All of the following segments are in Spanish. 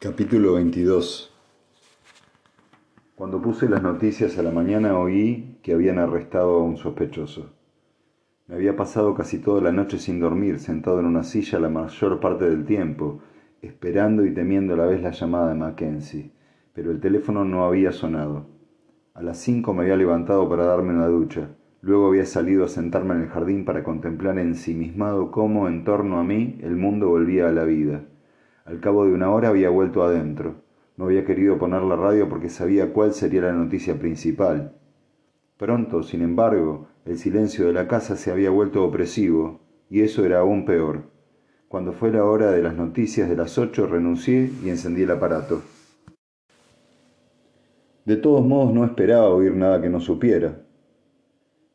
Capítulo 22 Cuando puse las noticias a la mañana oí que habían arrestado a un sospechoso. Me había pasado casi toda la noche sin dormir, sentado en una silla la mayor parte del tiempo, esperando y temiendo a la vez la llamada de Mackenzie, pero el teléfono no había sonado. A las cinco me había levantado para darme una ducha. Luego había salido a sentarme en el jardín para contemplar ensimismado cómo en torno a mí el mundo volvía a la vida. Al cabo de una hora había vuelto adentro. No había querido poner la radio porque sabía cuál sería la noticia principal. Pronto, sin embargo, el silencio de la casa se había vuelto opresivo, y eso era aún peor. Cuando fue la hora de las noticias de las ocho, renuncié y encendí el aparato. De todos modos no esperaba oír nada que no supiera.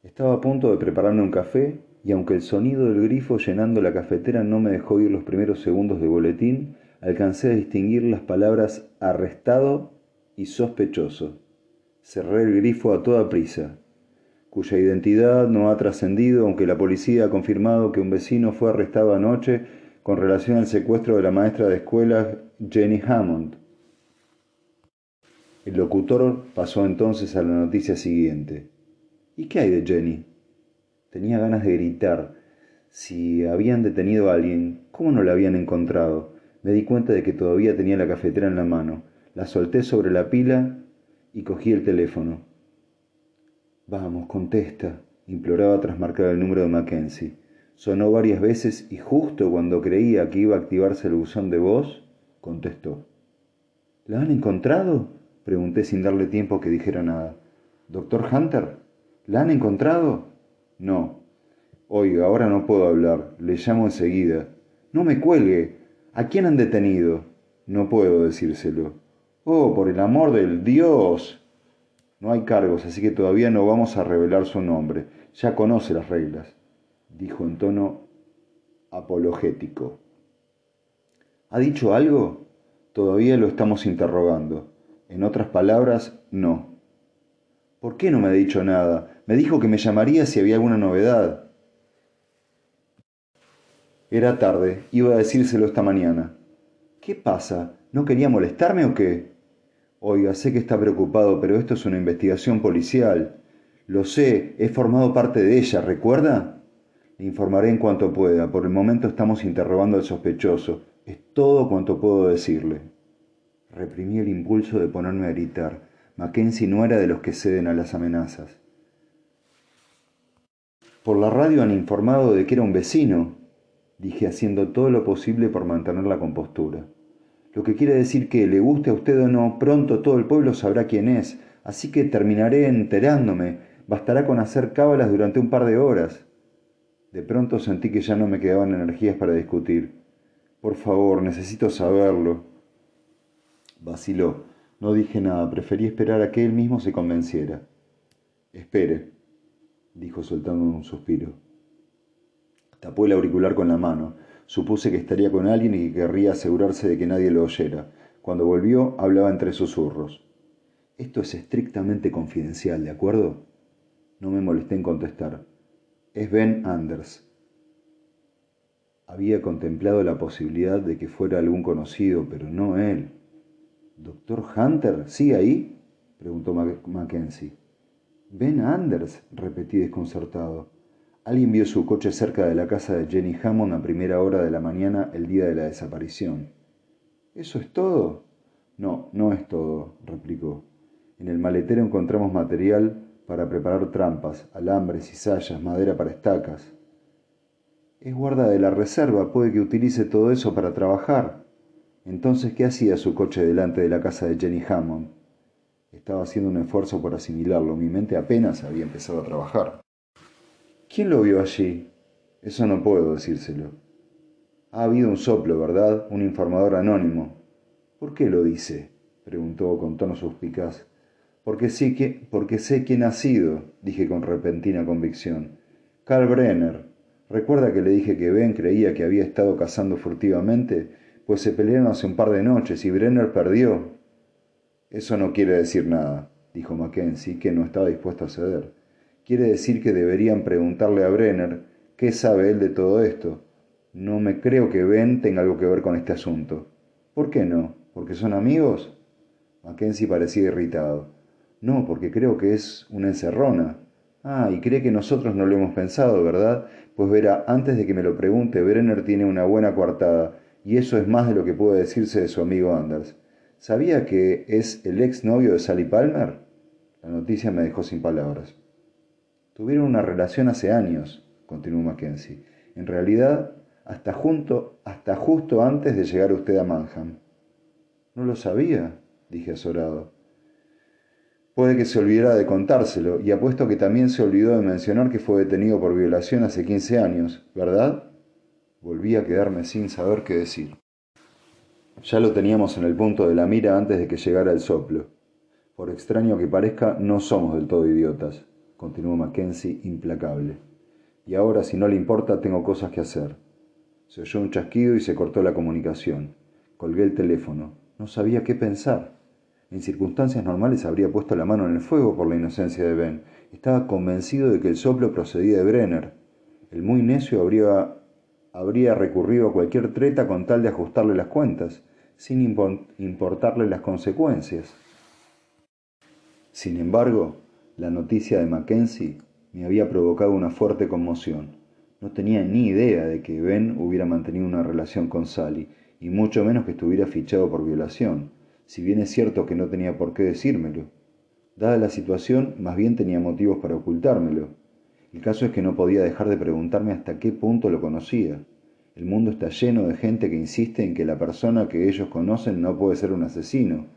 Estaba a punto de prepararme un café y aunque el sonido del grifo llenando la cafetera no me dejó oír los primeros segundos de boletín, alcancé a distinguir las palabras arrestado y sospechoso. Cerré el grifo a toda prisa, cuya identidad no ha trascendido, aunque la policía ha confirmado que un vecino fue arrestado anoche con relación al secuestro de la maestra de escuela Jenny Hammond. El locutor pasó entonces a la noticia siguiente. ¿Y qué hay de Jenny? Tenía ganas de gritar. Si habían detenido a alguien, ¿cómo no la habían encontrado? Me di cuenta de que todavía tenía la cafetera en la mano. La solté sobre la pila y cogí el teléfono. Vamos, contesta, imploraba tras marcar el número de Mackenzie. Sonó varias veces y justo cuando creía que iba a activarse el buzón de voz, contestó. ¿La han encontrado? Pregunté sin darle tiempo que dijera nada. ¿Doctor Hunter? ¿La han encontrado? No. Oiga, ahora no puedo hablar. Le llamo enseguida. No me cuelgue. ¿A quién han detenido? No puedo decírselo. Oh, por el amor del Dios. No hay cargos, así que todavía no vamos a revelar su nombre. Ya conoce las reglas, dijo en tono apologético. ¿Ha dicho algo? Todavía lo estamos interrogando. En otras palabras, no. ¿Por qué no me ha dicho nada? Me dijo que me llamaría si había alguna novedad. Era tarde, iba a decírselo esta mañana. ¿Qué pasa? ¿No quería molestarme o qué? Oiga, sé que está preocupado, pero esto es una investigación policial. Lo sé, he formado parte de ella, ¿recuerda? Le informaré en cuanto pueda. Por el momento estamos interrogando al sospechoso. Es todo cuanto puedo decirle. Reprimí el impulso de ponerme a gritar. Mackenzie no era de los que ceden a las amenazas. Por la radio han informado de que era un vecino, dije haciendo todo lo posible por mantener la compostura. Lo que quiere decir que, le guste a usted o no, pronto todo el pueblo sabrá quién es, así que terminaré enterándome. Bastará con hacer cábalas durante un par de horas. De pronto sentí que ya no me quedaban energías para discutir. Por favor, necesito saberlo. Vaciló. No dije nada, preferí esperar a que él mismo se convenciera. Espere, dijo soltando un suspiro. Tapó el auricular con la mano. Supuse que estaría con alguien y que querría asegurarse de que nadie lo oyera. Cuando volvió, hablaba entre susurros. Esto es estrictamente confidencial, ¿de acuerdo? No me molesté en contestar. Es Ben Anders. Había contemplado la posibilidad de que fuera algún conocido, pero no él. ¿Doctor Hunter? ¿Sí ahí? preguntó Mackenzie. Ben Anders, repetí desconcertado. Alguien vio su coche cerca de la casa de Jenny Hammond a primera hora de la mañana el día de la desaparición. ¿Eso es todo? No, no es todo, replicó. En el maletero encontramos material para preparar trampas, alambres, cizallas, madera para estacas. Es guarda de la reserva, puede que utilice todo eso para trabajar. Entonces, ¿qué hacía su coche delante de la casa de Jenny Hammond? Estaba haciendo un esfuerzo por asimilarlo. Mi mente apenas había empezado a trabajar. ¿Quién lo vio allí? Eso no puedo decírselo. Ha habido un soplo, ¿verdad? Un informador anónimo. ¿Por qué lo dice? preguntó con tono suspicaz. Porque, sí que, porque sé quién ha sido, dije con repentina convicción. Karl Brenner. ¿Recuerda que le dije que Ben creía que había estado cazando furtivamente? Pues se pelearon hace un par de noches y Brenner perdió. Eso no quiere decir nada, dijo Mackenzie, que no estaba dispuesto a ceder. Quiere decir que deberían preguntarle a Brenner qué sabe él de todo esto. No me creo que Ben tenga algo que ver con este asunto. ¿Por qué no? ¿Porque son amigos? Mackenzie parecía irritado. No, porque creo que es una encerrona. Ah, y cree que nosotros no lo hemos pensado, ¿verdad? Pues verá, antes de que me lo pregunte, Brenner tiene una buena coartada, y eso es más de lo que puede decirse de su amigo Anders. ¿Sabía que es el ex novio de Sally Palmer? La noticia me dejó sin palabras. Tuvieron una relación hace años, continuó Mackenzie. En realidad, hasta, junto, hasta justo antes de llegar usted a Manham. No lo sabía, dije azorado. Puede que se olvidara de contárselo, y apuesto que también se olvidó de mencionar que fue detenido por violación hace 15 años, ¿verdad? Volví a quedarme sin saber qué decir. Ya lo teníamos en el punto de la mira antes de que llegara el soplo. Por extraño que parezca, no somos del todo idiotas, continuó Mackenzie implacable. Y ahora, si no le importa, tengo cosas que hacer. Se oyó un chasquido y se cortó la comunicación. Colgué el teléfono. No sabía qué pensar. En circunstancias normales habría puesto la mano en el fuego por la inocencia de Ben. Estaba convencido de que el soplo procedía de Brenner. El muy necio habría, habría recurrido a cualquier treta con tal de ajustarle las cuentas, sin importarle las consecuencias. Sin embargo, la noticia de Mackenzie me había provocado una fuerte conmoción. No tenía ni idea de que Ben hubiera mantenido una relación con Sally, y mucho menos que estuviera fichado por violación, si bien es cierto que no tenía por qué decírmelo. Dada la situación, más bien tenía motivos para ocultármelo. El caso es que no podía dejar de preguntarme hasta qué punto lo conocía. El mundo está lleno de gente que insiste en que la persona que ellos conocen no puede ser un asesino.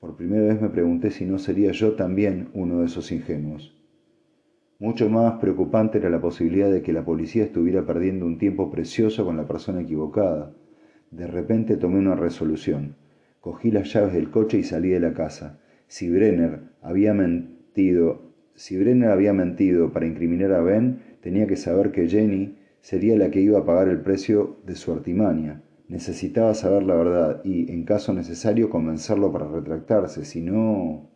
Por primera vez me pregunté si no sería yo también uno de esos ingenuos. Mucho más preocupante era la posibilidad de que la policía estuviera perdiendo un tiempo precioso con la persona equivocada. De repente tomé una resolución. Cogí las llaves del coche y salí de la casa. Si Brenner había mentido, si Brenner había mentido para incriminar a Ben, tenía que saber que Jenny sería la que iba a pagar el precio de su artimaña. Necesitaba saber la verdad y, en caso necesario, convencerlo para retractarse. Si no...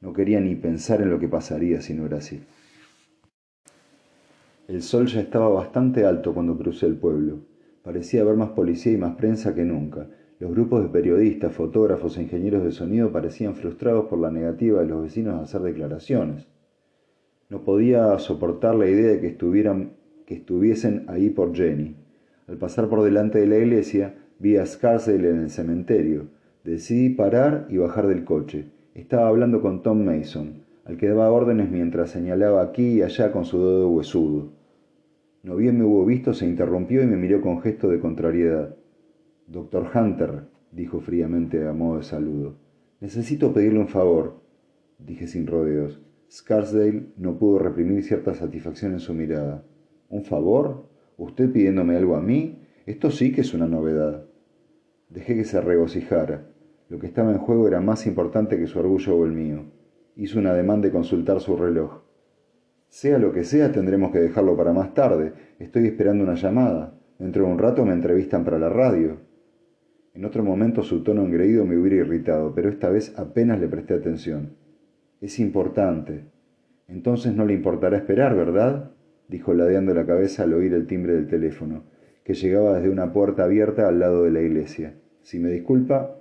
No quería ni pensar en lo que pasaría si no era así. El sol ya estaba bastante alto cuando crucé el pueblo. Parecía haber más policía y más prensa que nunca. Los grupos de periodistas, fotógrafos e ingenieros de sonido parecían frustrados por la negativa de los vecinos a hacer declaraciones. No podía soportar la idea de que, estuvieran, que estuviesen ahí por Jenny. Al pasar por delante de la iglesia, vi a Scarsdale en el cementerio. Decidí parar y bajar del coche. Estaba hablando con Tom Mason, al que daba órdenes mientras señalaba aquí y allá con su dedo huesudo. No bien me hubo visto, se interrumpió y me miró con gesto de contrariedad. Doctor Hunter, dijo fríamente a modo de saludo, necesito pedirle un favor, dije sin rodeos. Scarsdale no pudo reprimir cierta satisfacción en su mirada. ¿Un favor? ¿Usted pidiéndome algo a mí? Esto sí que es una novedad. Dejé que se regocijara. Lo que estaba en juego era más importante que su orgullo o el mío. Hizo un ademán de consultar su reloj. Sea lo que sea, tendremos que dejarlo para más tarde. Estoy esperando una llamada. Dentro de un rato me entrevistan para la radio. En otro momento su tono engreído me hubiera irritado, pero esta vez apenas le presté atención. Es importante. Entonces no le importará esperar, ¿verdad? Dijo ladeando la cabeza al oír el timbre del teléfono, que llegaba desde una puerta abierta al lado de la iglesia. Si me disculpa,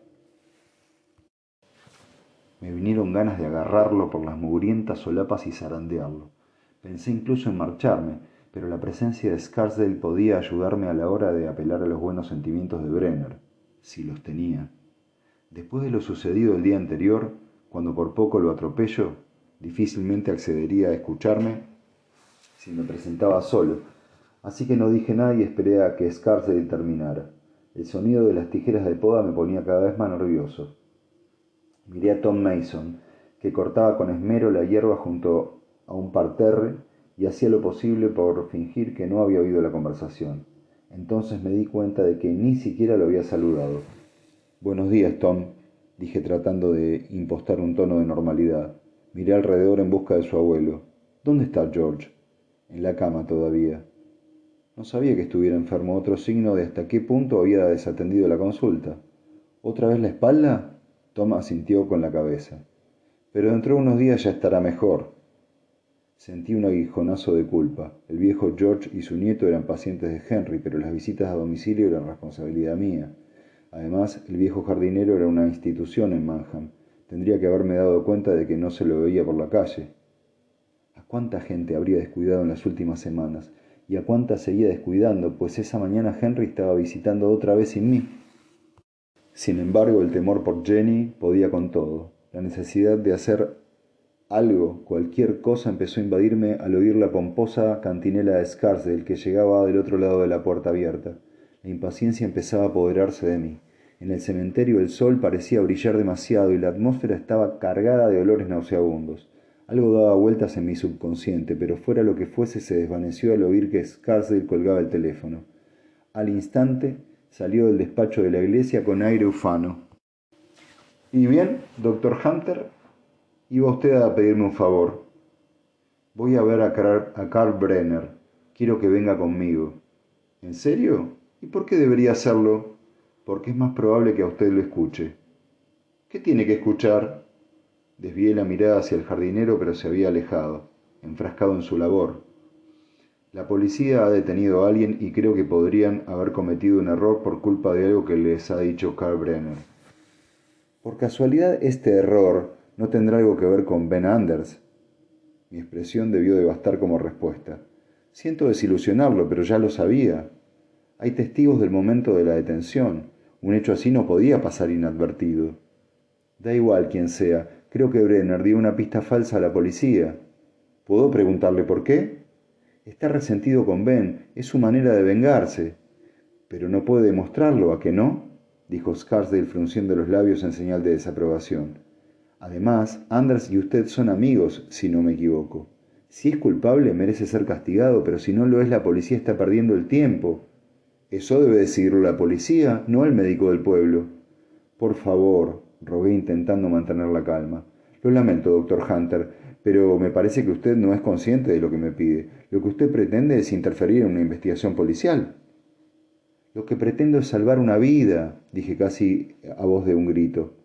me vinieron ganas de agarrarlo por las mugrientas solapas y zarandearlo. Pensé incluso en marcharme, pero la presencia de Scarsdale podía ayudarme a la hora de apelar a los buenos sentimientos de Brenner, si los tenía. Después de lo sucedido el día anterior, cuando por poco lo atropello, difícilmente accedería a escucharme si me presentaba solo, así que no dije nada y esperé a que Scarsdale terminara. El sonido de las tijeras de poda me ponía cada vez más nervioso. Miré a Tom Mason, que cortaba con esmero la hierba junto a un parterre y hacía lo posible por fingir que no había oído la conversación. Entonces me di cuenta de que ni siquiera lo había saludado. Buenos días, Tom, dije tratando de impostar un tono de normalidad. Miré alrededor en busca de su abuelo. ¿Dónde está George? En la cama todavía. No sabía que estuviera enfermo, otro signo de hasta qué punto había desatendido la consulta. ¿Otra vez la espalda? Tom asintió con la cabeza. Pero dentro de unos días ya estará mejor. Sentí un aguijonazo de culpa. El viejo George y su nieto eran pacientes de Henry, pero las visitas a domicilio eran responsabilidad mía. Además, el viejo jardinero era una institución en Manham. Tendría que haberme dado cuenta de que no se lo veía por la calle. ¿A cuánta gente habría descuidado en las últimas semanas? ¿Y a cuánta seguía descuidando? Pues esa mañana Henry estaba visitando otra vez sin mí. Sin embargo, el temor por Jenny podía con todo. La necesidad de hacer algo, cualquier cosa empezó a invadirme al oír la pomposa cantinela de Scarsdale que llegaba del otro lado de la puerta abierta. La impaciencia empezaba a apoderarse de mí. En el cementerio el sol parecía brillar demasiado y la atmósfera estaba cargada de olores nauseabundos. Algo daba vueltas en mi subconsciente, pero fuera lo que fuese se desvaneció al oír que Scarsdale colgaba el teléfono. Al instante Salió del despacho de la iglesia con aire ufano. ¿Y bien, doctor Hunter? Iba usted a pedirme un favor. Voy a ver a Carl, Brenner. Quiero que venga conmigo. ¿En serio? ¿Y por qué debería hacerlo? Porque es más probable que a usted lo escuche. ¿Qué tiene que escuchar? Desvié la mirada hacia el jardinero, pero se había alejado, enfrascado en su labor. La policía ha detenido a alguien y creo que podrían haber cometido un error por culpa de algo que les ha dicho Carl Brenner. Por casualidad, este error no tendrá algo que ver con Ben Anders. Mi expresión debió de bastar como respuesta. Siento desilusionarlo, pero ya lo sabía. Hay testigos del momento de la detención. Un hecho así no podía pasar inadvertido. Da igual quién sea, creo que Brenner dio una pista falsa a la policía. ¿Puedo preguntarle por qué? Está resentido con Ben, es su manera de vengarse. Pero no puede demostrarlo, ¿a que no? dijo Scarsdale frunciendo los labios en señal de desaprobación. Además, Anders y usted son amigos, si no me equivoco. Si es culpable, merece ser castigado, pero si no lo es, la policía está perdiendo el tiempo. Eso debe decirlo la policía, no el médico del pueblo. Por favor, rogué intentando mantener la calma. Lo lamento, doctor Hunter, pero me parece que usted no es consciente de lo que me pide. Lo que usted pretende es interferir en una investigación policial. Lo que pretendo es salvar una vida, dije casi a voz de un grito.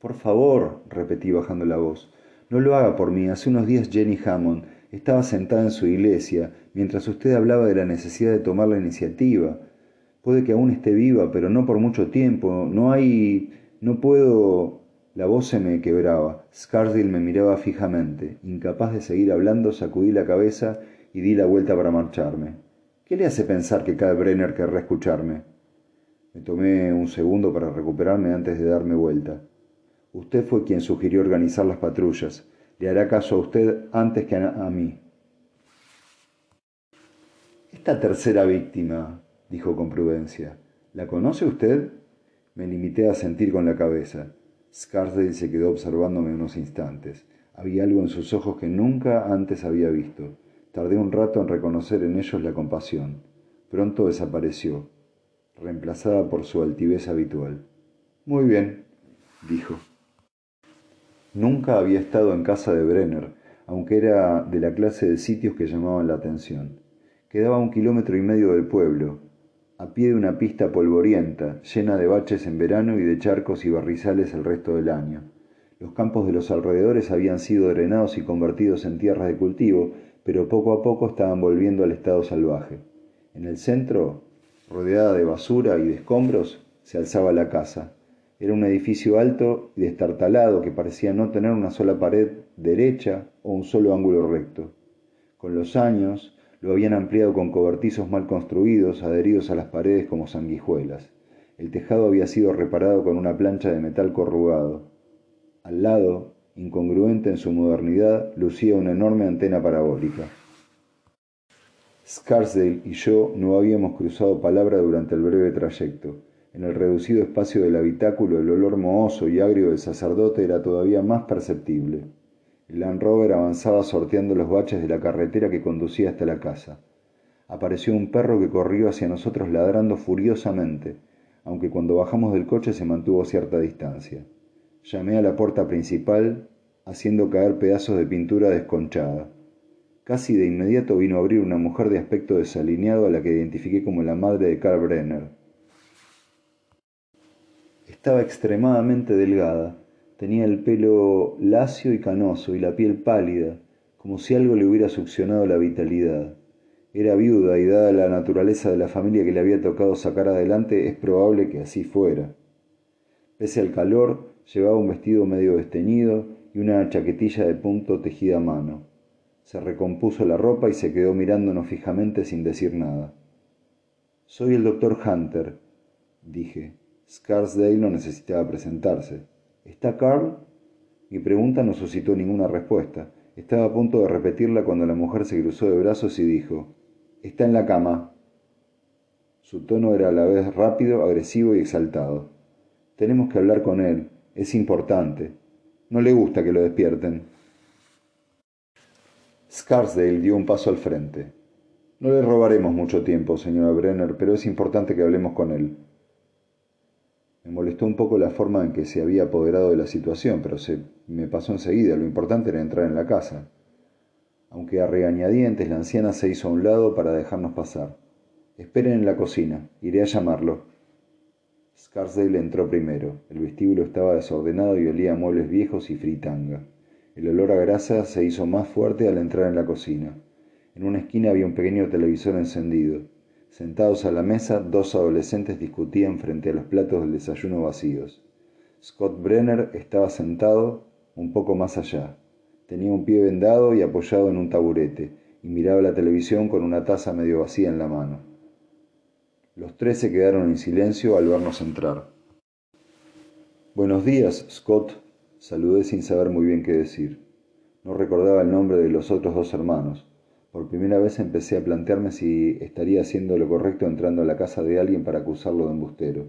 Por favor, repetí bajando la voz, no lo haga por mí. Hace unos días Jenny Hammond estaba sentada en su iglesia mientras usted hablaba de la necesidad de tomar la iniciativa. Puede que aún esté viva, pero no por mucho tiempo. No hay... no puedo... La voz se me quebraba. Scarsdale me miraba fijamente. Incapaz de seguir hablando, sacudí la cabeza y di la vuelta para marcharme. ¿Qué le hace pensar que Carl Brenner querrá escucharme? Me tomé un segundo para recuperarme antes de darme vuelta. Usted fue quien sugirió organizar las patrullas. Le hará caso a usted antes que a, mí. Esta tercera víctima, dijo con prudencia, ¿la conoce usted? Me limité a sentir con la cabeza. Scarsdale se quedó observándome unos instantes. Había algo en sus ojos que nunca antes había visto. Tardé un rato en reconocer en ellos la compasión. Pronto desapareció, reemplazada por su altivez habitual. Muy bien, dijo. Nunca había estado en casa de Brenner, aunque era de la clase de sitios que llamaban la atención. Quedaba un kilómetro y medio del pueblo, a pie de una pista polvorienta, llena de baches en verano y de charcos y barrizales el resto del año. Los campos de los alrededores habían sido drenados y convertidos en tierras de cultivo, pero poco a poco estaban volviendo al estado salvaje. En el centro, rodeada de basura y de escombros, se alzaba la casa. Era un edificio alto y destartalado que parecía no tener una sola pared derecha o un solo ángulo recto. Con los años, lo habían ampliado con cobertizos mal construidos, adheridos a las paredes como sanguijuelas. El tejado había sido reparado con una plancha de metal corrugado. Al lado, incongruente en su modernidad, lucía una enorme antena parabólica. Scarsdale y yo no habíamos cruzado palabra durante el breve trayecto. En el reducido espacio del habitáculo el olor mohoso y agrio del sacerdote era todavía más perceptible. El Land Rover avanzaba sorteando los baches de la carretera que conducía hasta la casa. Apareció un perro que corrió hacia nosotros ladrando furiosamente, aunque cuando bajamos del coche se mantuvo a cierta distancia. Llamé a la puerta principal, haciendo caer pedazos de pintura desconchada. Casi de inmediato vino a abrir una mujer de aspecto desalineado a la que identifiqué como la madre de Karl Brenner. Estaba extremadamente delgada, Tenía el pelo lacio y canoso y la piel pálida, como si algo le hubiera succionado la vitalidad. Era viuda y dada la naturaleza de la familia que le había tocado sacar adelante, es probable que así fuera. Pese al calor, llevaba un vestido medio desteñido y una chaquetilla de punto tejida a mano. Se recompuso la ropa y se quedó mirándonos fijamente sin decir nada. Soy el doctor Hunter, dije. Scarsdale no necesitaba presentarse. ¿Está Carl? Mi pregunta no suscitó ninguna respuesta. Estaba a punto de repetirla cuando la mujer se cruzó de brazos y dijo, Está en la cama. Su tono era a la vez rápido, agresivo y exaltado. Tenemos que hablar con él. Es importante. No le gusta que lo despierten. Scarsdale dio un paso al frente. No le robaremos mucho tiempo, señora Brenner, pero es importante que hablemos con él. Me molestó un poco la forma en que se había apoderado de la situación, pero se me pasó enseguida. Lo importante era entrar en la casa. Aunque a regañadientes la anciana se hizo a un lado para dejarnos pasar. Esperen en la cocina. Iré a llamarlo. Scarsdale entró primero. El vestíbulo estaba desordenado y olía a muebles viejos y fritanga. El olor a grasa se hizo más fuerte al entrar en la cocina. En una esquina había un pequeño televisor encendido. Sentados a la mesa, dos adolescentes discutían frente a los platos del desayuno vacíos. Scott Brenner estaba sentado un poco más allá. Tenía un pie vendado y apoyado en un taburete, y miraba la televisión con una taza medio vacía en la mano. Los tres se quedaron en silencio al vernos entrar. Buenos días, Scott, saludé sin saber muy bien qué decir. No recordaba el nombre de los otros dos hermanos. Por primera vez empecé a plantearme si estaría haciendo lo correcto entrando a la casa de alguien para acusarlo de embustero.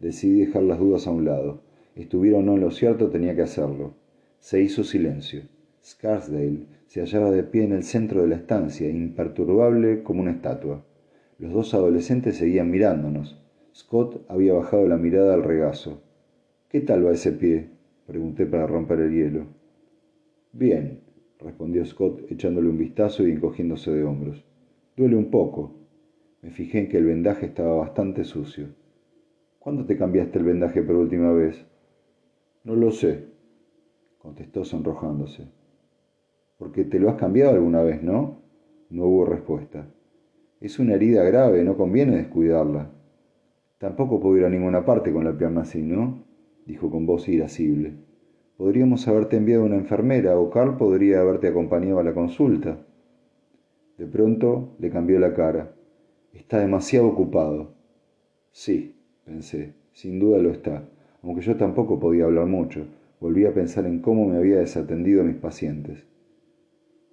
Decidí dejar las dudas a un lado. Estuviera o no en lo cierto, tenía que hacerlo. Se hizo silencio. Scarsdale se hallaba de pie en el centro de la estancia, imperturbable como una estatua. Los dos adolescentes seguían mirándonos. Scott había bajado la mirada al regazo. ¿Qué tal va ese pie? pregunté para romper el hielo. Bien, respondió Scott echándole un vistazo y encogiéndose de hombros. Duele un poco. Me fijé en que el vendaje estaba bastante sucio. ¿Cuándo te cambiaste el vendaje por última vez? No lo sé, contestó sonrojándose. Porque te lo has cambiado alguna vez, ¿no? No hubo respuesta. Es una herida grave, no conviene descuidarla. Tampoco puedo ir a ninguna parte con la pierna así, ¿no? dijo con voz irascible. Podríamos haberte enviado una enfermera o Carl podría haberte acompañado a la consulta. De pronto le cambió la cara. Está demasiado ocupado. Sí, pensé, sin duda lo está, aunque yo tampoco podía hablar mucho. Volví a pensar en cómo me había desatendido a mis pacientes.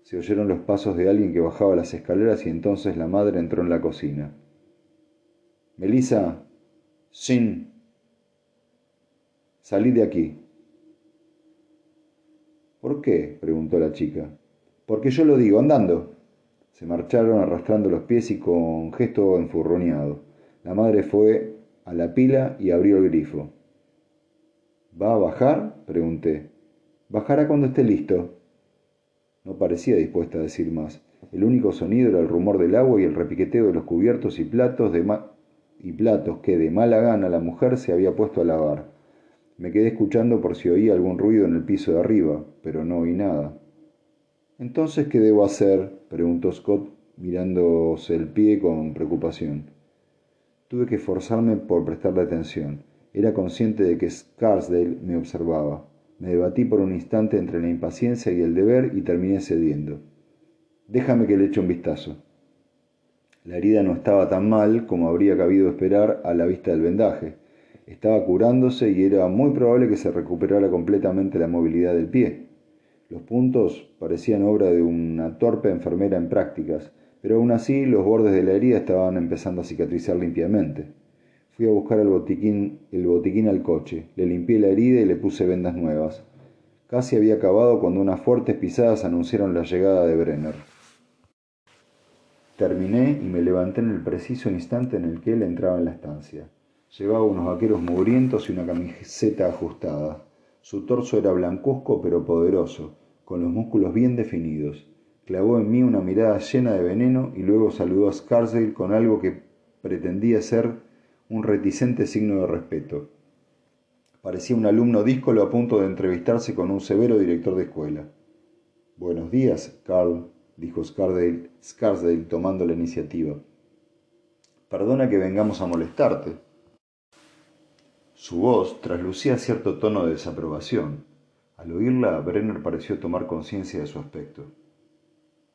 Se oyeron los pasos de alguien que bajaba las escaleras y entonces la madre entró en la cocina. Melissa, sin. Salí de aquí, ¿Por qué? preguntó la chica. Porque yo lo digo, andando. Se marcharon arrastrando los pies y con gesto enfurroneado. La madre fue a la pila y abrió el grifo. ¿Va a bajar? pregunté. Bajará cuando esté listo. No parecía dispuesta a decir más. El único sonido era el rumor del agua y el repiqueteo de los cubiertos y platos, y platos que de mala gana la mujer se había puesto a lavar. Me quedé escuchando por si oía algún ruido en el piso de arriba, pero no oí nada. Entonces, ¿qué debo hacer? preguntó Scott, mirándose el pie con preocupación. Tuve que esforzarme por prestarle atención. Era consciente de que Scarsdale me observaba. Me debatí por un instante entre la impaciencia y el deber y terminé cediendo. Déjame que le eche un vistazo. La herida no estaba tan mal como habría cabido esperar a la vista del vendaje estaba curándose y era muy probable que se recuperara completamente la movilidad del pie. Los puntos parecían obra de una torpe enfermera en prácticas, pero aún así los bordes de la herida estaban empezando a cicatrizar limpiamente. Fui a buscar el botiquín, el botiquín al coche, le limpié la herida y le puse vendas nuevas. Casi había acabado cuando unas fuertes pisadas anunciaron la llegada de Brenner. Terminé y me levanté en el preciso instante en el que él entraba en la estancia. Llevaba unos vaqueros mugrientos y una camiseta ajustada. Su torso era blancuzco pero poderoso, con los músculos bien definidos. Clavó en mí una mirada llena de veneno y luego saludó a Scarsdale con algo que pretendía ser un reticente signo de respeto. Parecía un alumno díscolo a punto de entrevistarse con un severo director de escuela. Buenos días, Carl, dijo Scarsdale, tomando la iniciativa. Perdona que vengamos a molestarte. Su voz traslucía cierto tono de desaprobación. Al oírla, Brenner pareció tomar conciencia de su aspecto.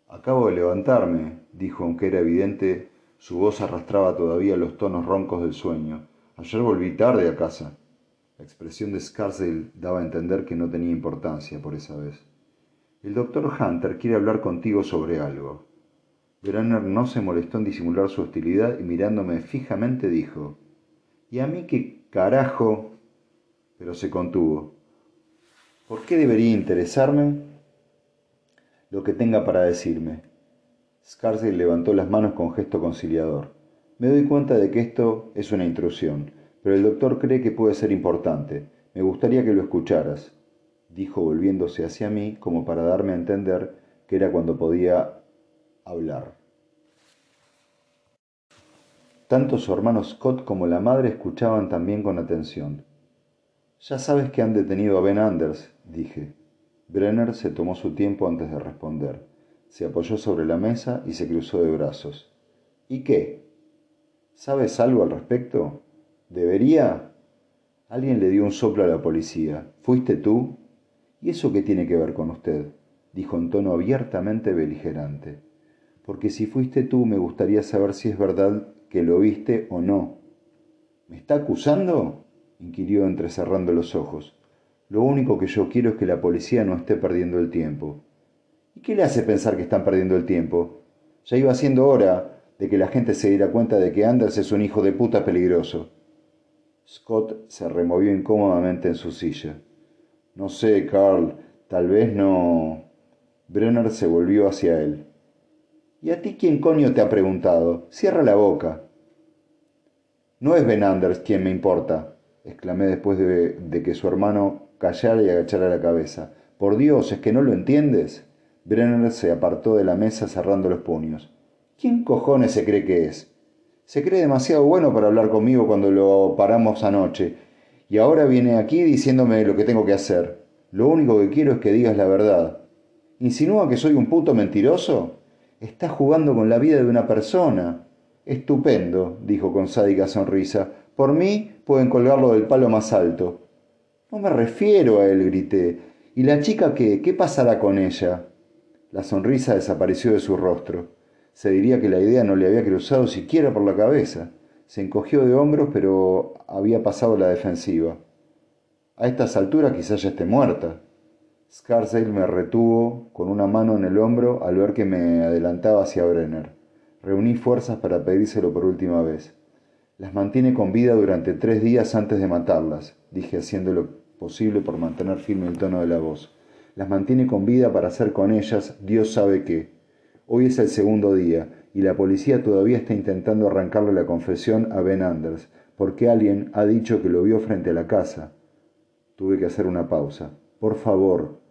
Acabo de levantarme, dijo, aunque era evidente, su voz arrastraba todavía los tonos roncos del sueño. Ayer volví tarde a casa. La expresión de Scarsdale daba a entender que no tenía importancia por esa vez. El doctor Hunter quiere hablar contigo sobre algo. Brenner no se molestó en disimular su hostilidad y mirándome fijamente dijo, ¿Y a mí qué carajo? Pero se contuvo. ¿Por qué debería interesarme? Lo que tenga para decirme. Scarsdale levantó las manos con gesto conciliador. Me doy cuenta de que esto es una intrusión, pero el doctor cree que puede ser importante. Me gustaría que lo escucharas dijo volviéndose hacia mí como para darme a entender que era cuando podía hablar. Tanto su hermano Scott como la madre escuchaban también con atención. Ya sabes que han detenido a Ben Anders, dije. Brenner se tomó su tiempo antes de responder. Se apoyó sobre la mesa y se cruzó de brazos. ¿Y qué? ¿Sabes algo al respecto? ¿Debería? Alguien le dio un soplo a la policía. ¿Fuiste tú? ¿Y eso qué tiene que ver con usted? dijo en tono abiertamente beligerante. Porque si fuiste tú me gustaría saber si es verdad que lo viste o no. ¿Me está acusando? inquirió entrecerrando los ojos. Lo único que yo quiero es que la policía no esté perdiendo el tiempo. ¿Y qué le hace pensar que están perdiendo el tiempo? Ya iba siendo hora de que la gente se diera cuenta de que Anders es un hijo de puta peligroso. Scott se removió incómodamente en su silla. No sé, Carl, tal vez no. Brenner se volvió hacia él. ¿Y a ti quién coño te ha preguntado? Cierra la boca. No es Ben Anders quien me importa, exclamé después de, de, que su hermano callara y agachara la cabeza. Por Dios, ¿es que no lo entiendes? Brenner se apartó de la mesa cerrando los puños. ¿Quién cojones se cree que es? Se cree demasiado bueno para hablar conmigo cuando lo paramos anoche y ahora viene aquí diciéndome lo que tengo que hacer. Lo único que quiero es que digas la verdad. ¿Insinúa que soy un puto mentiroso? Estás jugando con la vida de una persona. Estupendo, dijo con sádica sonrisa. Por mí pueden colgarlo del palo más alto. No me refiero a él, grité. ¿Y la chica qué? ¿Qué pasará con ella? La sonrisa desapareció de su rostro. Se diría que la idea no le había cruzado siquiera por la cabeza. Se encogió de hombros, pero había pasado la defensiva. A estas alturas quizás ya esté muerta. Scarsdale me retuvo con una mano en el hombro al ver que me adelantaba hacia Brenner. Reuní fuerzas para pedírselo por última vez. Las mantiene con vida durante tres días antes de matarlas, dije haciendo lo posible por mantener firme el tono de la voz. Las mantiene con vida para hacer con ellas Dios sabe qué. Hoy es el segundo día y la policía todavía está intentando arrancarle la confesión a Ben Anders, porque alguien ha dicho que lo vio frente a la casa. Tuve que hacer una pausa. Por favor,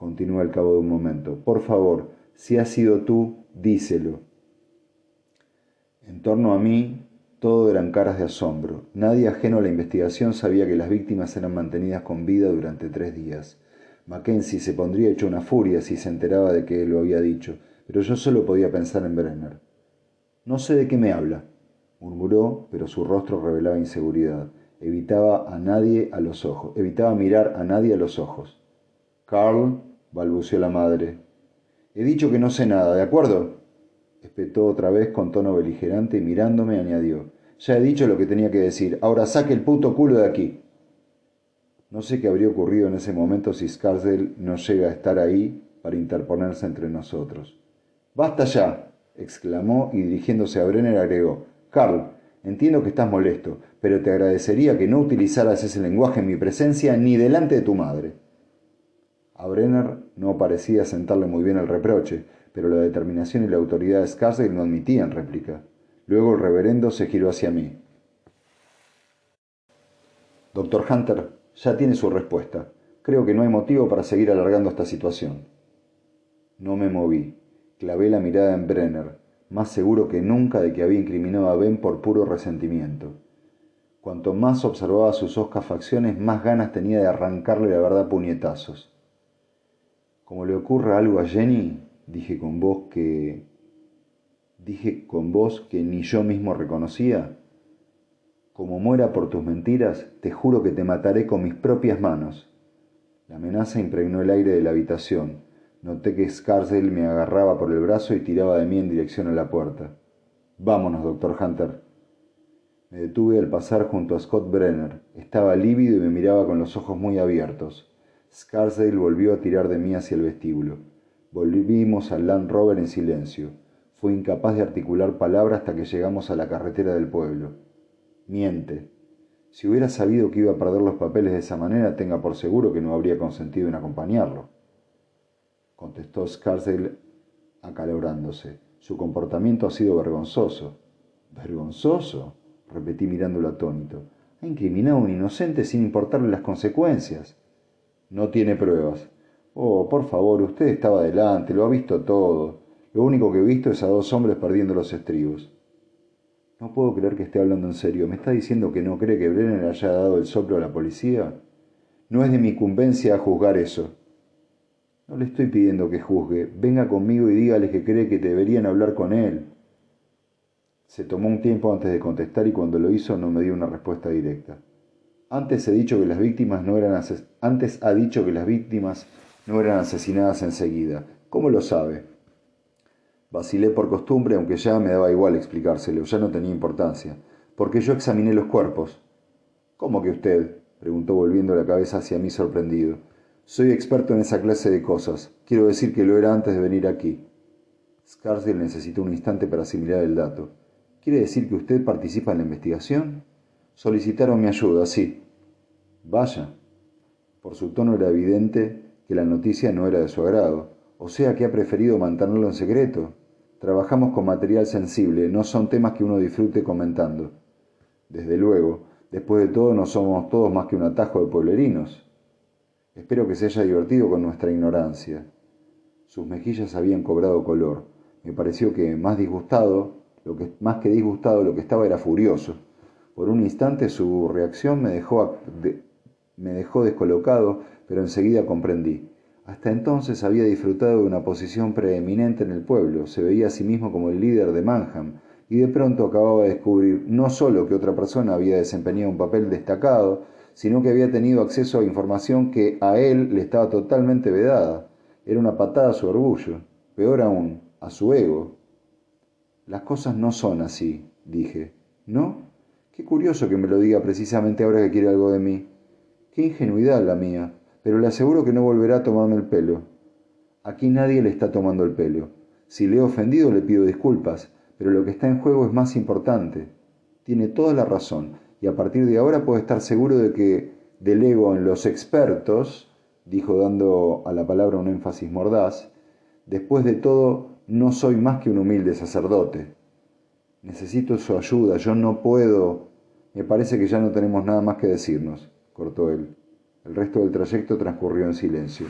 continuó al cabo de un momento, por favor, si has sido tú, díselo. En torno a mí, todo eran caras de asombro. Nadie ajeno a la investigación sabía que las víctimas eran mantenidas con vida durante tres días. Mackenzie se pondría hecho una furia si se enteraba de que lo había dicho, pero yo solo podía pensar en Brenner. No sé de qué me habla, murmuró, pero su rostro revelaba inseguridad. Evitaba a nadie a los ojos, evitaba mirar a nadie a los ojos. Carl, balbuceó la madre. He dicho que no sé nada, ¿de acuerdo? espetó otra vez con tono beligerante y mirándome añadió. Ya he dicho lo que tenía que decir, ahora saque el puto culo de aquí. No sé qué habría ocurrido en ese momento si Scarsdale no llega a estar ahí para interponerse entre nosotros. Basta ya, exclamó y dirigiéndose a Brenner agregó, Carl, entiendo que estás molesto, pero te agradecería que no utilizaras ese lenguaje en mi presencia ni delante de tu madre. A Brenner no parecía sentarle muy bien el reproche, pero la determinación y la autoridad de Scarsdale no admitían réplica. Luego el reverendo se giró hacia mí. Doctor Hunter, ya tiene su respuesta. Creo que no hay motivo para seguir alargando esta situación. No me moví. Clavé la mirada en Brenner, más seguro que nunca de que había incriminado a Ben por puro resentimiento. Cuanto más observaba sus oscas facciones, más ganas tenía de arrancarle la verdad puñetazos. Como le ocurra algo a Jenny, dije con voz que... dije con voz que ni yo mismo reconocía. Como muera por tus mentiras, te juro que te mataré con mis propias manos. La amenaza impregnó el aire de la habitación. Noté que Scarsdale me agarraba por el brazo y tiraba de mí en dirección a la puerta. Vámonos, doctor Hunter. Me detuve al pasar junto a Scott Brenner. Estaba lívido y me miraba con los ojos muy abiertos. Scarsdale volvió a tirar de mí hacia el vestíbulo. Volvimos al Land Rover en silencio. Fui incapaz de articular palabra hasta que llegamos a la carretera del pueblo. Miente. Si hubiera sabido que iba a perder los papeles de esa manera, tenga por seguro que no habría consentido en acompañarlo. Contestó Scarsdale acalorándose. Su comportamiento ha sido vergonzoso. ¿Vergonzoso? repetí mirándolo atónito. Ha incriminado a un inocente sin importarle las consecuencias. No tiene pruebas. Oh, por favor, usted estaba delante, lo ha visto todo. Lo único que he visto es a dos hombres perdiendo los estribos. No puedo creer que esté hablando en serio. ¿Me está diciendo que no cree que Brenner haya dado el soplo a la policía? No es de mi incumbencia juzgar eso. No le estoy pidiendo que juzgue. Venga conmigo y dígale que cree que deberían hablar con él. Se tomó un tiempo antes de contestar y cuando lo hizo no me dio una respuesta directa. Antes he dicho que las víctimas no eran antes ha dicho que las víctimas no eran asesinadas enseguida. ¿Cómo lo sabe? Vacilé por costumbre, aunque ya me daba igual explicárselo, ya no tenía importancia, porque yo examiné los cuerpos. ¿Cómo que usted? preguntó volviendo la cabeza hacia mí sorprendido. Soy experto en esa clase de cosas. Quiero decir que lo era antes de venir aquí. Scarsdale necesitó un instante para asimilar el dato. ¿Quiere decir que usted participa en la investigación? Solicitaron mi ayuda, sí. Vaya. Por su tono era evidente que la noticia no era de su agrado, o sea que ha preferido mantenerlo en secreto. Trabajamos con material sensible, no son temas que uno disfrute comentando. Desde luego, después de todo no somos todos más que un atajo de pueblerinos. Espero que se haya divertido con nuestra ignorancia. Sus mejillas habían cobrado color. Me pareció que más disgustado lo que, más que disgustado, lo que estaba era furioso. Por un instante su reacción me dejó, me dejó descolocado, pero enseguida comprendí. Hasta entonces había disfrutado de una posición preeminente en el pueblo, se veía a sí mismo como el líder de Manham, y de pronto acababa de descubrir no solo que otra persona había desempeñado un papel destacado, sino que había tenido acceso a información que a él le estaba totalmente vedada. Era una patada a su orgullo, peor aún, a su ego, las cosas no son así, dije. ¿No? Qué curioso que me lo diga precisamente ahora que quiere algo de mí. Qué ingenuidad la mía, pero le aseguro que no volverá a tomarme el pelo. Aquí nadie le está tomando el pelo. Si le he ofendido le pido disculpas, pero lo que está en juego es más importante. Tiene toda la razón, y a partir de ahora puedo estar seguro de que delego en los expertos, dijo dando a la palabra un énfasis mordaz, después de todo no soy más que un humilde sacerdote. Necesito su ayuda, yo no puedo. Me parece que ya no tenemos nada más que decirnos, cortó él. El resto del trayecto transcurrió en silencio.